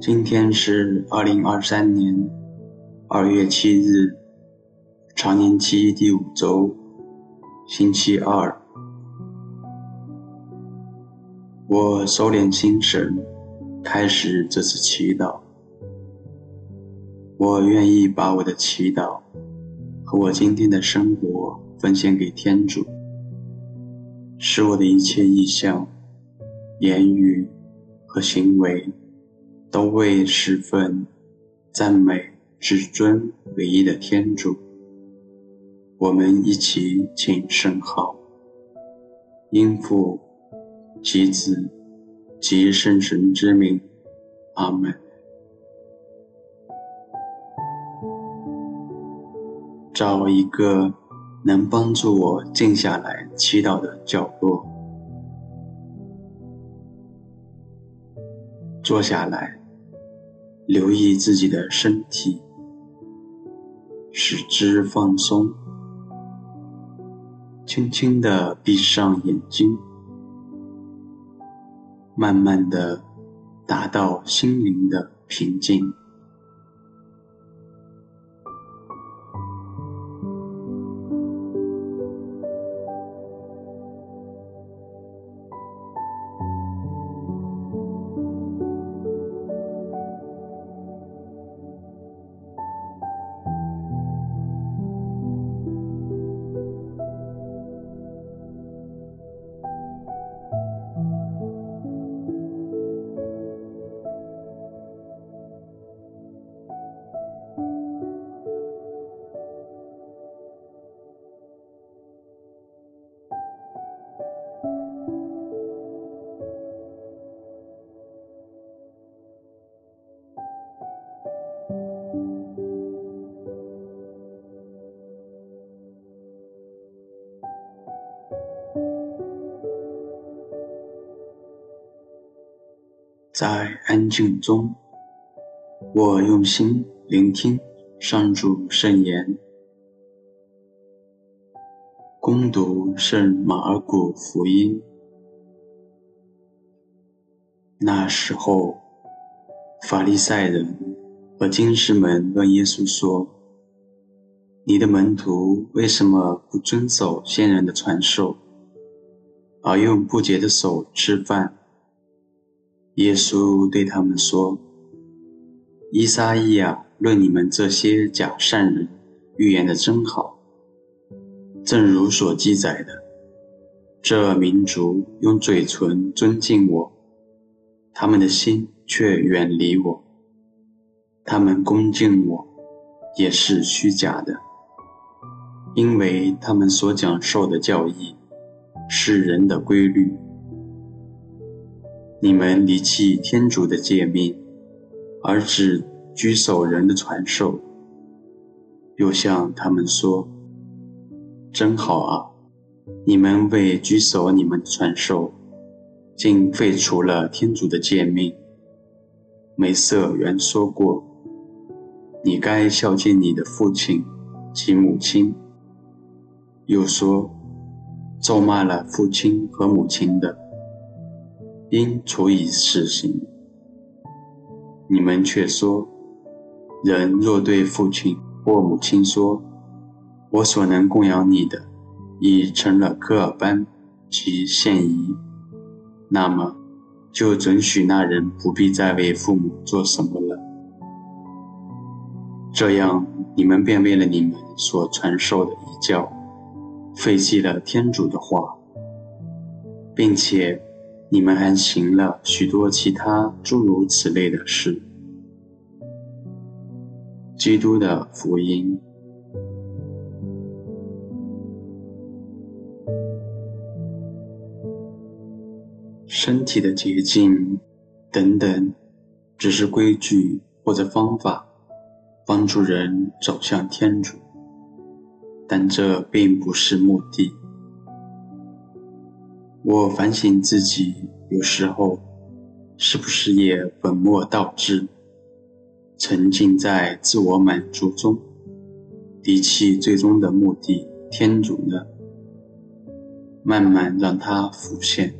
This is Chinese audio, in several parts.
今天是二零二三年二月七日，常年期第五周，星期二。我收敛心神，开始这次祈祷。我愿意把我的祈祷和我今天的生活奉献给天主，使我的一切意向、言语和行为。都为侍奉、赞美至尊唯一的天主。我们一起请圣号，因父及子及圣神之名，阿门。找一个能帮助我静下来祈祷的角落，坐下来。留意自己的身体，使之放松，轻轻地闭上眼睛，慢慢地达到心灵的平静。在安静中，我用心聆听上主圣言，攻读圣马尔谷福音。那时候，法利赛人和经师们问耶稣说：“你的门徒为什么不遵守先人的传授，而用不洁的手吃饭？”耶稣对他们说：“伊撒意亚论你们这些假善人预言的真好，正如所记载的，这民族用嘴唇尊敬我，他们的心却远离我。他们恭敬我，也是虚假的，因为他们所讲授的教义是人的规律。”你们离弃天主的诫命，而只拘守人的传授，又向他们说：“真好啊！你们为拘守你们的传授，竟废除了天主的诫命。”梅瑟原说过：“你该孝敬你的父亲及母亲。”又说：“咒骂了父亲和母亲的。”应处以死刑。你们却说，人若对父亲或母亲说：“我所能供养你的，已成了科尔班及献仪”，那么就准许那人不必再为父母做什么了。这样，你们便为了你们所传授的遗教，废弃了天主的话，并且。你们还行了许多其他诸如此类的事。基督的福音，身体的洁净等等，只是规矩或者方法，帮助人走向天主。但这并不是目的。我反省自己，有时候是不是也本末倒置，沉浸在自我满足中，离弃最终的目的——天主呢？慢慢让它浮现。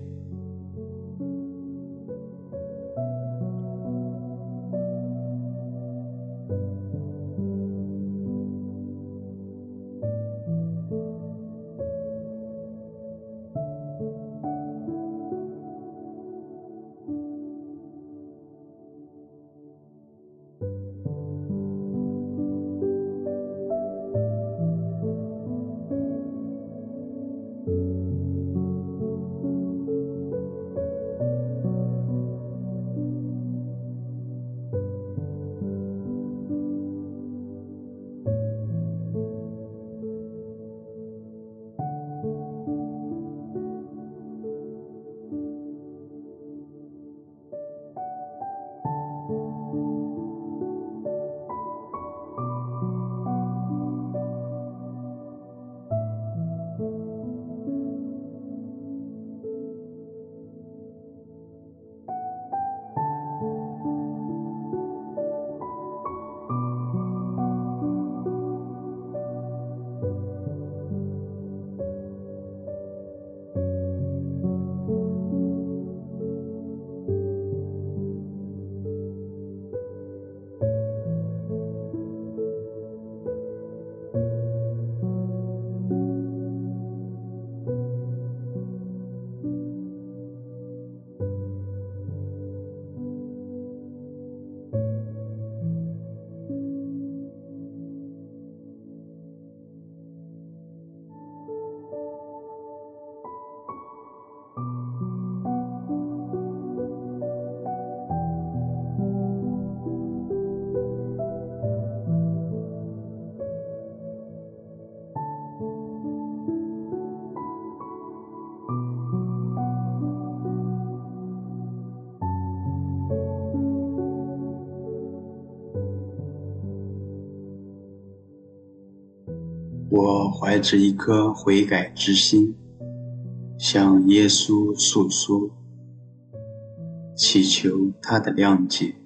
我怀着一颗悔改之心，向耶稣诉说，祈求他的谅解。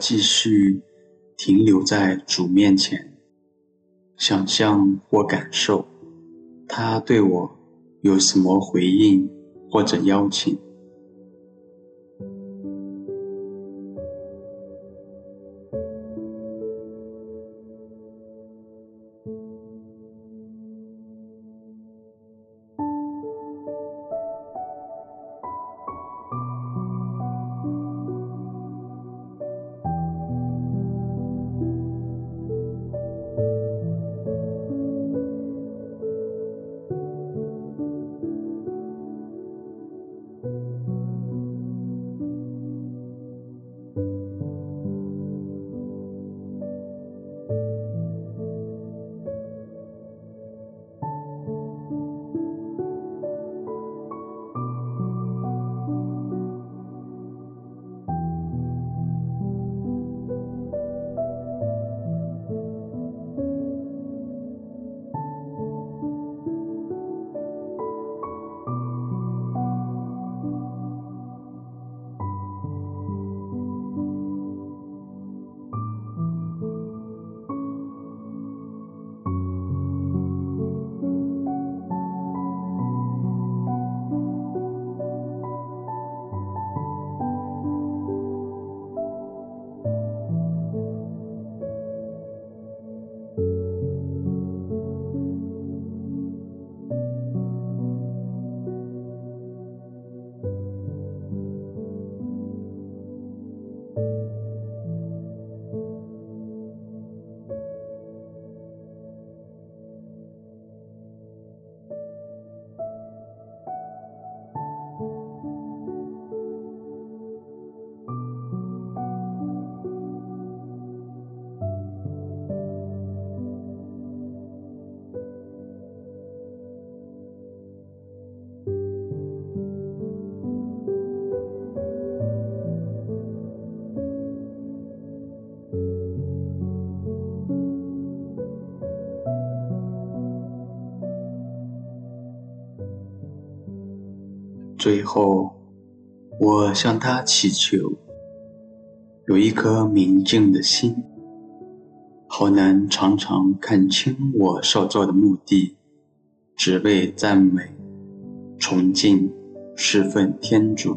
继续停留在主面前，想象或感受他对我有什么回应或者邀请。最后，我向他祈求，有一颗明净的心，好能常常看清我受作的目的，只为赞美、崇敬、侍奉天主。